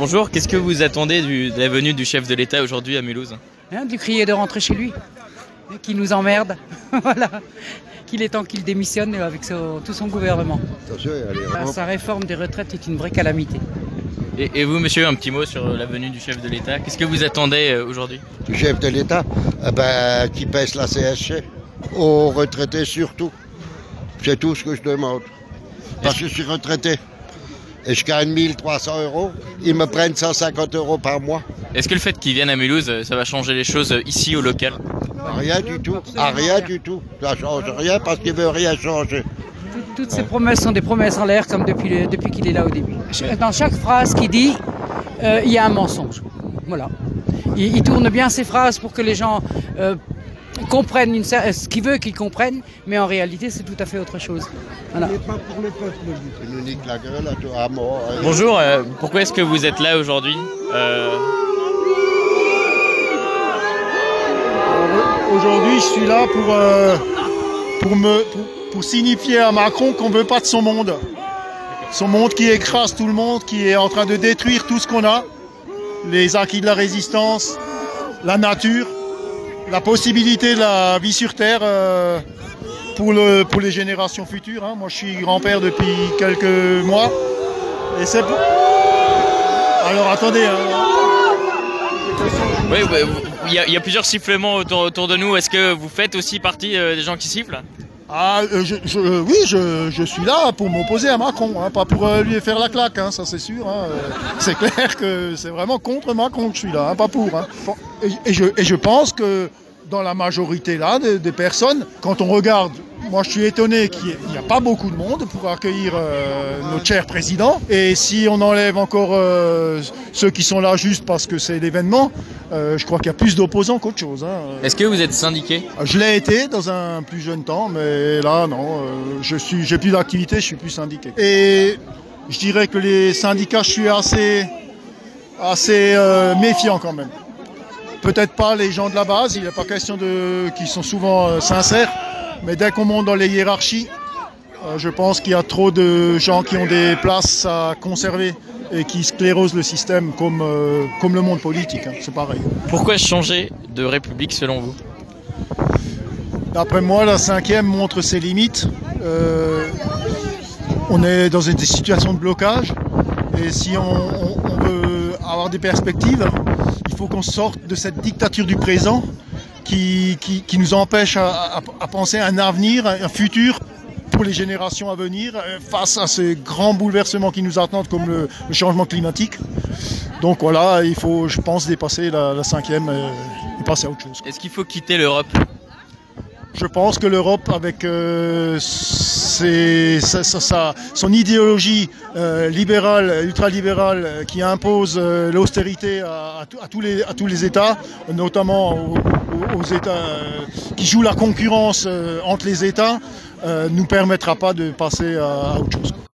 Bonjour, qu'est-ce que vous attendez du- de la venue du chef de l'État aujourd'hui à Mulhouse Hein, de lui crier de rentrer chez lui, et qui nous emmerde, voilà, qu'il est temps qu'il démissionne avec son- tout son gouvernement. Attention, allez, Là, hop. sa réforme des retraites est une vraie calamité. et, et vous, monsieur, un petit mot sur la venue du chef de l'État Qu'est-ce que vous attendez euh, aujourd'hui du chef de l'État, eh ben, qui pèse la CSC, aux retraités surtout. C'est tout ce que je demande. Parce que je suis retraité. Et je gagne 1300 euros. Ils me prennent 150 euros par mois. Est-ce que le fait qu'ils viennent à Mulhouse, euh, ça va changer les choses euh, ici au local? Rien du tout. Ah, rien du tout. Ça change rien parce qu'il veut rien changer. Toutes- Toutes ces promesses sont des promesses en l'air comme depuis, depuis qu'il est là au début. Dans chaque phrase qu'il dit, euh, il y a un mensonge. Voilà. Il, il tourne bien ses phrases pour que les gens euh, comprennent une ce qu'il veut qu'ils comprennent, mais en réalité c'est tout à fait autre chose. Voilà. Il nous nique la gueule à toi, à mort. Bonjour, euh, pourquoi est-ce que vous êtes là aujourd'hui Euh, Aujourd'hui, je suis là pour, euh, pour, me, pour, pour signifier à Macron qu'on ne veut pas de son monde. Son monde qui écrase tout le monde, qui est en train de détruire tout ce qu'on a, les acquis de la résistance, la nature, la possibilité de la vie sur Terre euh, pour, le, pour les générations futures. hein. Moi, je suis grand-père depuis quelques mois. Et c'est pour... Alors attendez. hein. Oui, vous- il y, a- plusieurs sifflements autour, autour de nous. Est-ce que vous faites aussi partie euh, des gens qui sifflent? Ah, euh, je, je- euh, oui, je, je suis là pour m'opposer à Macron, hein, pas pour euh, lui faire la claque, hein, ça c'est sûr. hein, euh, c'est clair que c'est vraiment contre Macron que je suis là, hein, pas pour. hein. Et, et je, et je pense que dans la majorité là des, des personnes, quand on regarde, moi je suis étonné qu'il n'y a pas beaucoup de monde pour accueillir euh, notre cher président. Et si on enlève encore euh, ceux qui sont là juste parce que c'est l'événement, euh, je crois qu'il y a plus d'opposants qu'autre chose. hein. Est-ce que vous êtes syndiqué? Je l'ai été dans un plus jeune temps, mais là, non, je suis, j'ai plus d'activité, je suis plus syndiqué. Et je dirais que les syndicats, je suis assez, assez méfiant quand même. Peut-être pas les gens de la base, il n'est pas question de, qui sont souvent sincères, mais dès qu'on monte dans les hiérarchies, euh, je pense qu'il y a trop de gens qui ont des places à conserver et qui sclérosent le système comme, euh, comme le monde politique, hein, c'est pareil. Pourquoi changer de république selon vous? D'après moi, la cinquième montre ses limites. Euh, on est dans une situation de blocage et si on, on- on veut avoir des perspectives, il faut qu'on sorte de cette dictature du présent qui, nous empêche à, penser à un avenir, un futur pour les générations à venir euh, face à ces grands bouleversements qui nous attendent comme le, changement climatique. Donc voilà, il faut, je pense, dépasser la, la cinquième euh, et passer à autre chose. Est-ce qu'il faut quitter l'Europe? Je pense que l'Europe, avec euh, ses- sa- sa- son idéologie euh, libérale, ultralibérale, euh, qui impose euh, l'austérité à, tous- les, États, notamment aux, États euh, qui jouent la concurrence entre les États, euh, nous permettra pas de passer à autre chose.